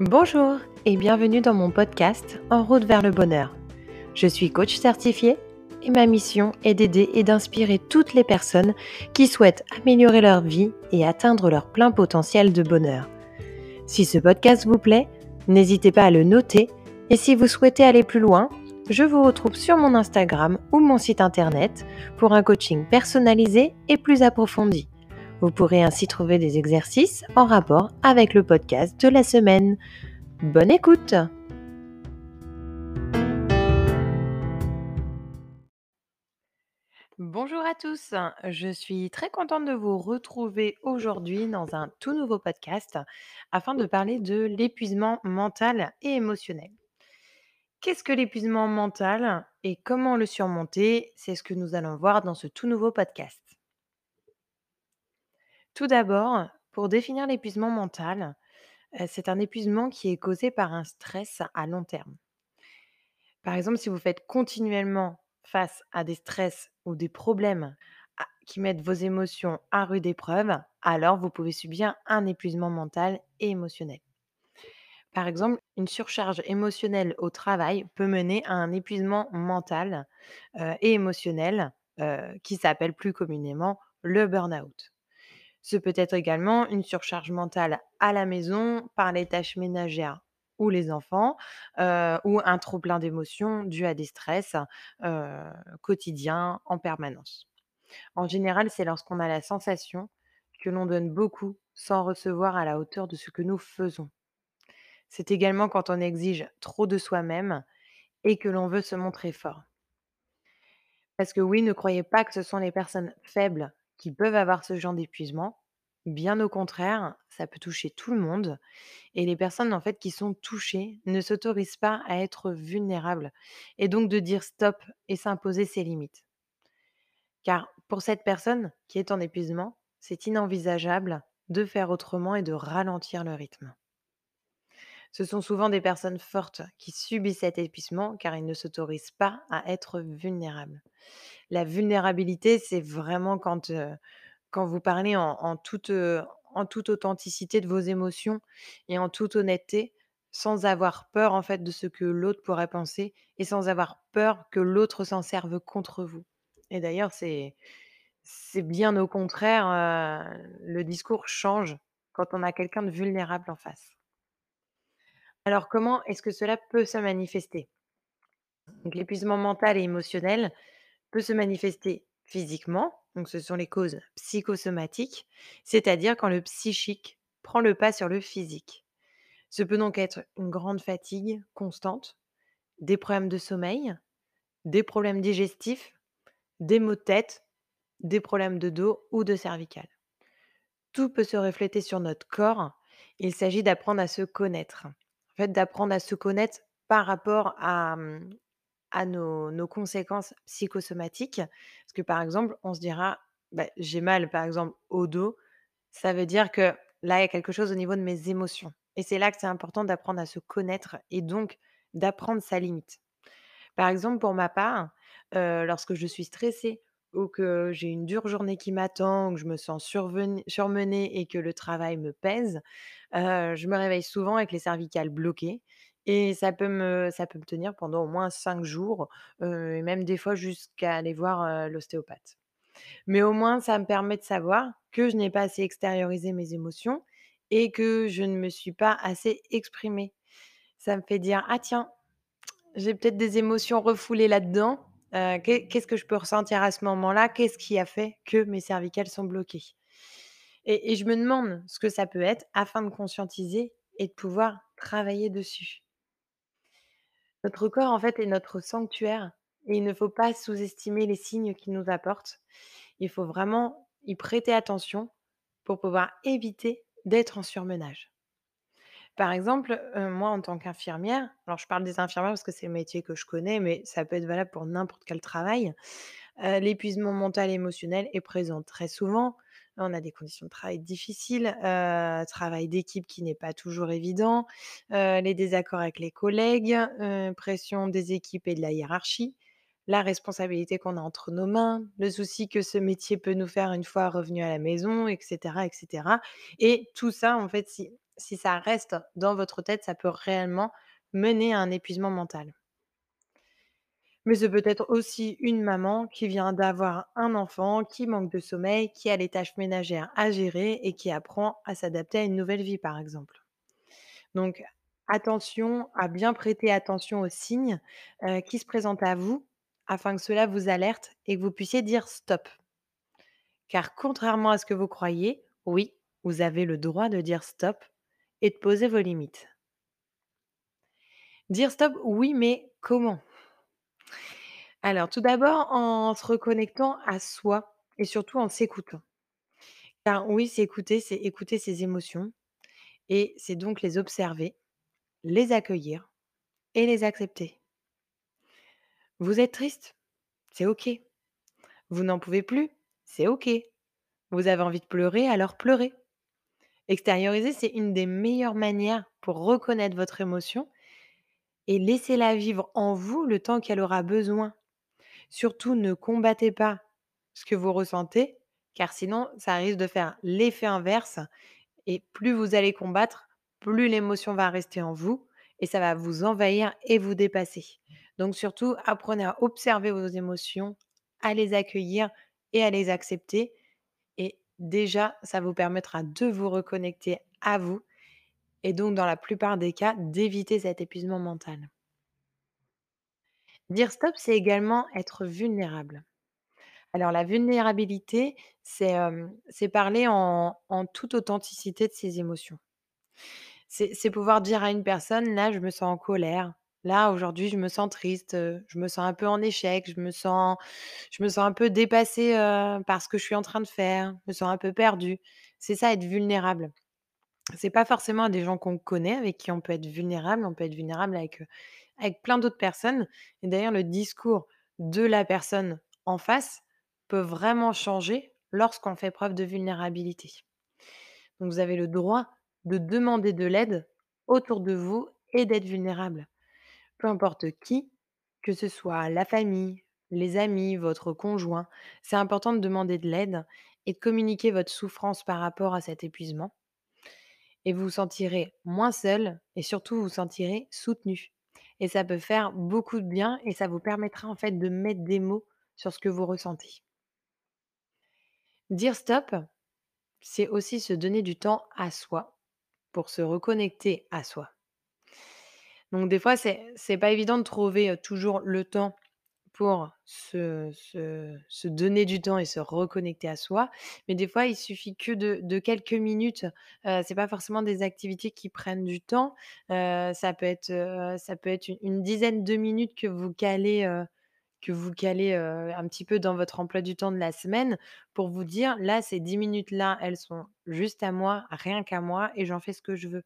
Bonjour et bienvenue dans mon podcast En route vers le bonheur. Je suis coach certifié et ma mission est d'aider et d'inspirer toutes les personnes qui souhaitent améliorer leur vie et atteindre leur plein potentiel de bonheur. Si ce podcast vous plaît, n'hésitez pas à le noter et si vous souhaitez aller plus loin, je vous retrouve sur mon Instagram ou mon site internet pour un coaching personnalisé et plus approfondi. Vous pourrez ainsi trouver des exercices en rapport avec le podcast de la semaine. Bonne écoute Bonjour à tous, je suis très contente de vous retrouver aujourd'hui dans un tout nouveau podcast afin de parler de l'épuisement mental et émotionnel. Qu'est-ce que l'épuisement mental et comment le surmonter? C'est ce que nous allons voir dans ce tout nouveau podcast. Tout d'abord, pour définir l'épuisement mental, euh, c'est un épuisement qui est causé par un stress à long terme. Par exemple, si vous faites continuellement face à des stress ou des problèmes qui mettent vos émotions à rude épreuve, alors vous pouvez subir un épuisement mental et émotionnel. Par exemple, une surcharge émotionnelle au travail peut mener à un épuisement mental euh, et émotionnel euh, qui s'appelle plus communément le burn-out. Ce peut être également une surcharge mentale à la maison par les tâches ménagères ou les enfants, euh, ou un trop plein d'émotions dû à des stress euh, quotidiens en permanence. En général, c'est lorsqu'on a la sensation que l'on donne beaucoup sans recevoir à la hauteur de ce que nous faisons. C'est également quand on exige trop de soi-même et que l'on veut se montrer fort. Parce que oui, ne croyez pas que ce sont les personnes faibles qui peuvent avoir ce genre d'épuisement. Bien au contraire, ça peut toucher tout le monde. Et les personnes en fait qui sont touchées ne s'autorisent pas à être vulnérables et donc de dire stop et s'imposer ses limites. Car pour cette personne qui est en épuisement, c'est inenvisageable de faire autrement et de ralentir le rythme. Ce sont souvent des personnes fortes qui subissent cet épuisement car ils ne s'autorisent pas à être vulnérables. La vulnérabilité, c'est vraiment quand, vous parlez en, toute, en authenticité de vos émotions et en toute honnêteté, sans avoir peur en fait de ce que l'autre pourrait penser et sans avoir peur que l'autre s'en serve contre vous. Et d'ailleurs, c'est bien au contraire, le discours change quand on a quelqu'un de vulnérable en face. Alors comment est-ce que cela peut se manifester? L'épuisement mental et émotionnel peut se manifester physiquement, donc ce sont les causes psychosomatiques, c'est-à-dire quand le psychique prend le pas sur le physique. Ce peut donc être une grande fatigue constante, des problèmes de sommeil, des problèmes digestifs, des maux de tête, des problèmes de dos ou de cervical. Tout peut se refléter sur notre corps. Il s'agit d'apprendre à se connaître d'apprendre à se connaître par rapport à, mmh, nos, conséquences psychosomatiques. Parce que par exemple, on se dira, bah, j'ai mal par exemple au dos, ça veut dire que là, il y a quelque chose au niveau de mes émotions. Et c'est là que c'est important d'apprendre à se connaître et donc d'apprendre sa limite. Par exemple, pour ma part, lorsque je suis stressée ou que j'ai une dure journée qui m'attend, ou que je me sens surmenée et que le travail me pèse, heu, je me réveille souvent avec les cervicales bloquées et ça peut me ça peut me tenir pendant au moins 5 jours, heu et même des fois jusqu'à aller voir, heu, l'ostéopathe. Mais au moins ça me permet de savoir que je n'ai pas assez extériorisé mes émotions et que je ne me suis pas assez exprimée. Ça me fait dire: «Ah tiens, j'ai peut-être des émotions refoulées là-dedans, Heu, qu'est ce que je peux ressentir à ce moment-là? Qu'est-ce qui a fait que mes cervicales sont bloquées? Et et je me demande ce que ça peut être afin de conscientiser et de pouvoir travailler dessus. Notre corps, en fait, est notre sanctuaire et il ne faut pas sous-estimer les signes qu'il nous apporte. Il faut vraiment y prêter attention pour pouvoir éviter d'être en surmenage. Par exemple, heu, moi en tant qu'infirmière, alors je parle des infirmières parce que c'est le métier que je connais, mais ça peut être valable pour n'importe quel travail. Heu, l'épuisement mental et émotionnel est présent très souvent. On a des conditions de travail difficiles, heu, travail d'équipe qui n'est pas toujours évident, les désaccords avec les collègues, pression des équipes et de la hiérarchie, la responsabilité qu'on a entre nos mains, le souci que ce métier peut nous faire une fois revenus à la maison et cetera et cetera et tout ça, en fait, si si ça reste dans votre tête, ça peut réellement mener à un épuisement mental. Mais c'est peut-être aussi une maman qui vient d'avoir un enfant, qui manque de sommeil, qui a les tâches ménagères à gérer et qui apprend à s'adapter à une nouvelle vie, par exemple. Donc attention à bien prêter attention aux signes, heu, qui se présentent à vous, afin que cela vous alerte et que vous puissiez dire: «Stop». Car contrairement à ce que vous croyez, oui, vous avez le droit de dire: «Stop» et de poser vos limites. Dire: «Stop», oui, mais comment? Alors tout d'abord en se reconnectant à soi et surtout en s'écoutant. Car oui, s'écouter, c'est écouter ses émotions et c'est donc les observer, les accueillir et les accepter. Vous êtes triste? C'est OK. Vous n'en pouvez plus? C'est OK. Vous avez envie de pleurer, alors pleurez. Extérioriser, c'est une des meilleures manières pour reconnaître votre émotion et laissez-la vivre en vous le temps qu'elle aura besoin. Surtout, ne combattez pas ce que vous ressentez, car sinon, ça risque de faire l'effet inverse et plus vous allez combattre, plus l'émotion va rester en vous et ça va vous envahir et vous dépasser. Donc surtout, apprenez à observer vos émotions, à les accueillir et à les accepter déjà, ça vous permettra de vous reconnecter à vous et donc dans la plupart des cas, d'éviter cet épuisement mental. Dire stop, c'est également être vulnérable. Alors la vulnérabilité, c'est, parler en toute authenticité de ses émotions. C'est pouvoir dire à une personne: «Là, je me sens en colère. Là, aujourd'hui, je me sens triste, je me sens un peu en échec, je me sens je me sens un peu dépassée, par ce que je suis en train de faire, je me sens un peu perdue». C'est ça être vulnérable. C'est pas forcément à des gens qu'on connaît, avec qui on peut être vulnérable, on peut être vulnérable avec, avec plein d'autres personnes et d'ailleurs le discours de la personne en face peut vraiment changer lorsqu'on fait preuve de vulnérabilité. Donc vous avez le droit de demander de l'aide autour de vous et d'être vulnérable. Peu importe qui, que ce soit la famille, les amis, votre conjoint, c'est important de demander de l'aide et de communiquer votre souffrance par rapport à cet épuisement et vous vous sentirez moins seul et surtout vous vous sentirez soutenu. Et ça peut faire beaucoup de bien et ça vous permettra en fait de mettre des mots sur ce que vous ressentez. Dire stop, c'est aussi se donner du temps à soi pour se reconnecter à soi. Donc des fois, c'est c'est pas évident de trouver, toujours le temps pour se donner du temps et se reconnecter à soi. Mais des fois, il suffit que de quelques minutes. Heu, c'est pas forcément des activités qui prennent du temps. Ça peut être, une dizaine de minutes que vous calez, un petit peu dans votre emploi du temps de la semaine pour vous dire: «Là, ces 10 minutes-là, elles sont juste à moi, rien qu'à moi et j'en fais ce que je veux».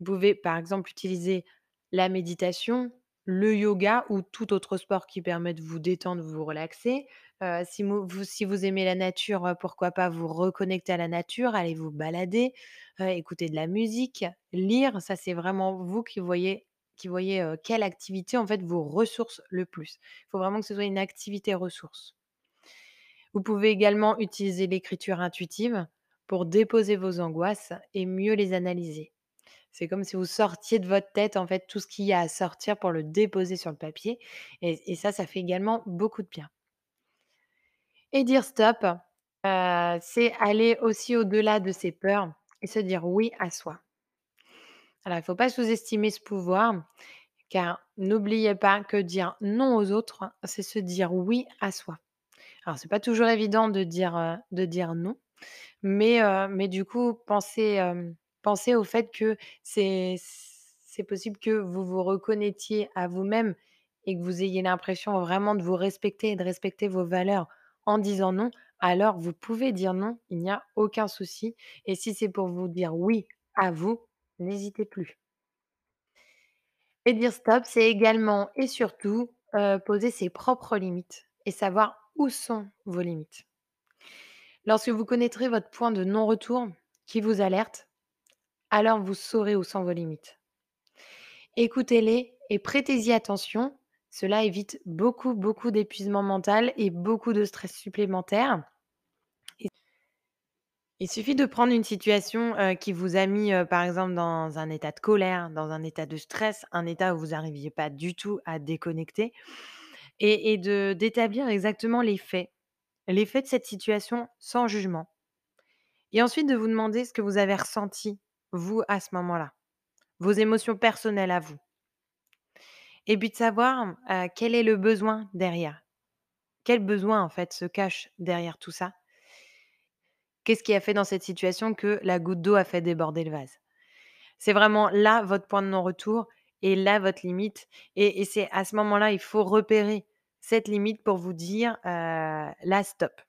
Vous pouvez, par exemple, utiliser la méditation, le yoga ou tout autre sport qui permet de vous détendre, vous relaxer. Heu, si vous aimez la nature, heu, pourquoi pas vous reconnecter à la nature, aller vous balader, heu, écouter de la musique, lire. Ça, c'est vraiment vous qui voyez qui voyez, heu, quelle activité, en fait, vous ressource le plus. Il faut vraiment que ce soit une activité ressource. Vous pouvez également utiliser l'écriture intuitive pour déposer vos angoisses et mieux les analyser. C'est comme si vous sortiez de votre tête, en fait, tout ce qu'il y a à sortir pour le déposer sur le papier et ça, ça fait également beaucoup de bien. Et dire stop, c'est aller aussi au-delà de ses peurs et se dire oui à soi. Alors, il ne faut pas sous-estimer ce pouvoir, car n'oubliez pas que dire non aux autres, c'est se dire oui à soi. Alors, c'est pas toujours évident de dire, de dire non, mais mais du coup, pensez, pensez au fait que c'est possible que vous vous reconnectiez à vous-même et que vous ayez l'impression vraiment de vous respecter et de respecter vos valeurs en disant non, alors vous pouvez dire non, il n'y a aucun souci et si c'est pour vous dire oui à vous, n'hésitez plus. Et dire stop, c'est également et surtout, heu, poser ses propres limites et savoir où sont vos limites. Lorsque vous connaîtrez votre point de non-retour qui vous alerte, alors vous saurez où sont vos limites. Écoutez-les et prêtez-y attention. Cela évite beaucoup, beaucoup d'épuisement mental et beaucoup de stress supplémentaire. Il suffit de prendre une situation, heu, qui vous a mis, heu, par exemple dans un état de colère, dans un état de stress, un état où vous arriviez pas du tout à déconnecter et et de d'établir exactement les faits. Les faits de cette situation sans jugement et ensuite de vous demander ce que vous avez ressenti, vous, à ce moment-là. Vos émotions personnelles à vous et puis de savoir, quel est le besoin derrière. Quel besoin, en fait, se cache derrière tout ça? Qu'est-ce qui a fait dans cette situation que la goutte d'eau a fait déborder le vase? C'est vraiment là votre point de non-retour et là votre limite et c'est à ce moment-là, il faut repérer cette limite pour vous dire, «Là stop,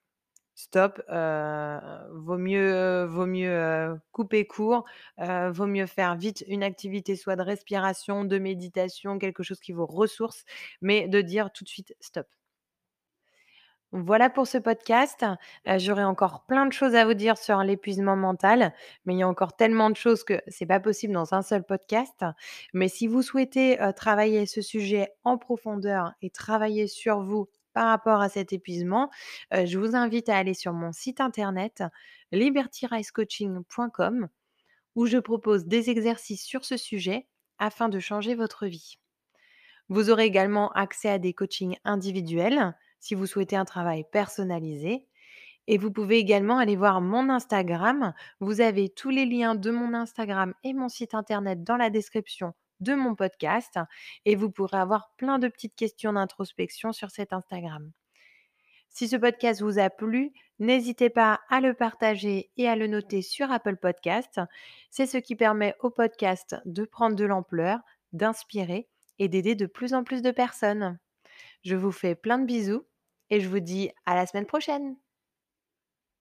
stop, heu, vaut mieux vaut mieux, heu, couper court, vaut mieux faire vite une activité soit de respiration, de méditation, quelque chose qui vous ressource, mais de dire tout de suite stop». Voilà pour ce podcast. Heu, j'aurais encore plein de choses à vous dire sur l'épuisement mental, mais il y a encore tellement de choses que c'est pas possible dans un seul podcast. Mais si vous souhaitez, travailler ce sujet en profondeur et travailler sur vous par rapport à cet épuisement, je vous invite à aller sur mon site internet libertyrisecoaching.com où je propose des exercices sur ce sujet afin de changer votre vie. Vous aurez également accès à des coachings individuels si vous souhaitez un travail personnalisé. Et vous pouvez également aller voir mon Instagram. Vous avez tous les liens de mon Instagram et mon site internet dans la description de mon podcast. Et vous pourrez avoir plein de petites questions d'introspection sur cet Instagram. Si ce podcast vous a plu, n'hésitez pas à le partager et à le noter sur Apple Podcast. C'est ce qui permet au podcast de prendre de l'ampleur, d'inspirer et d'aider de plus en plus de personnes. Je vous fais plein de bisous et je vous dis à la semaine prochaine.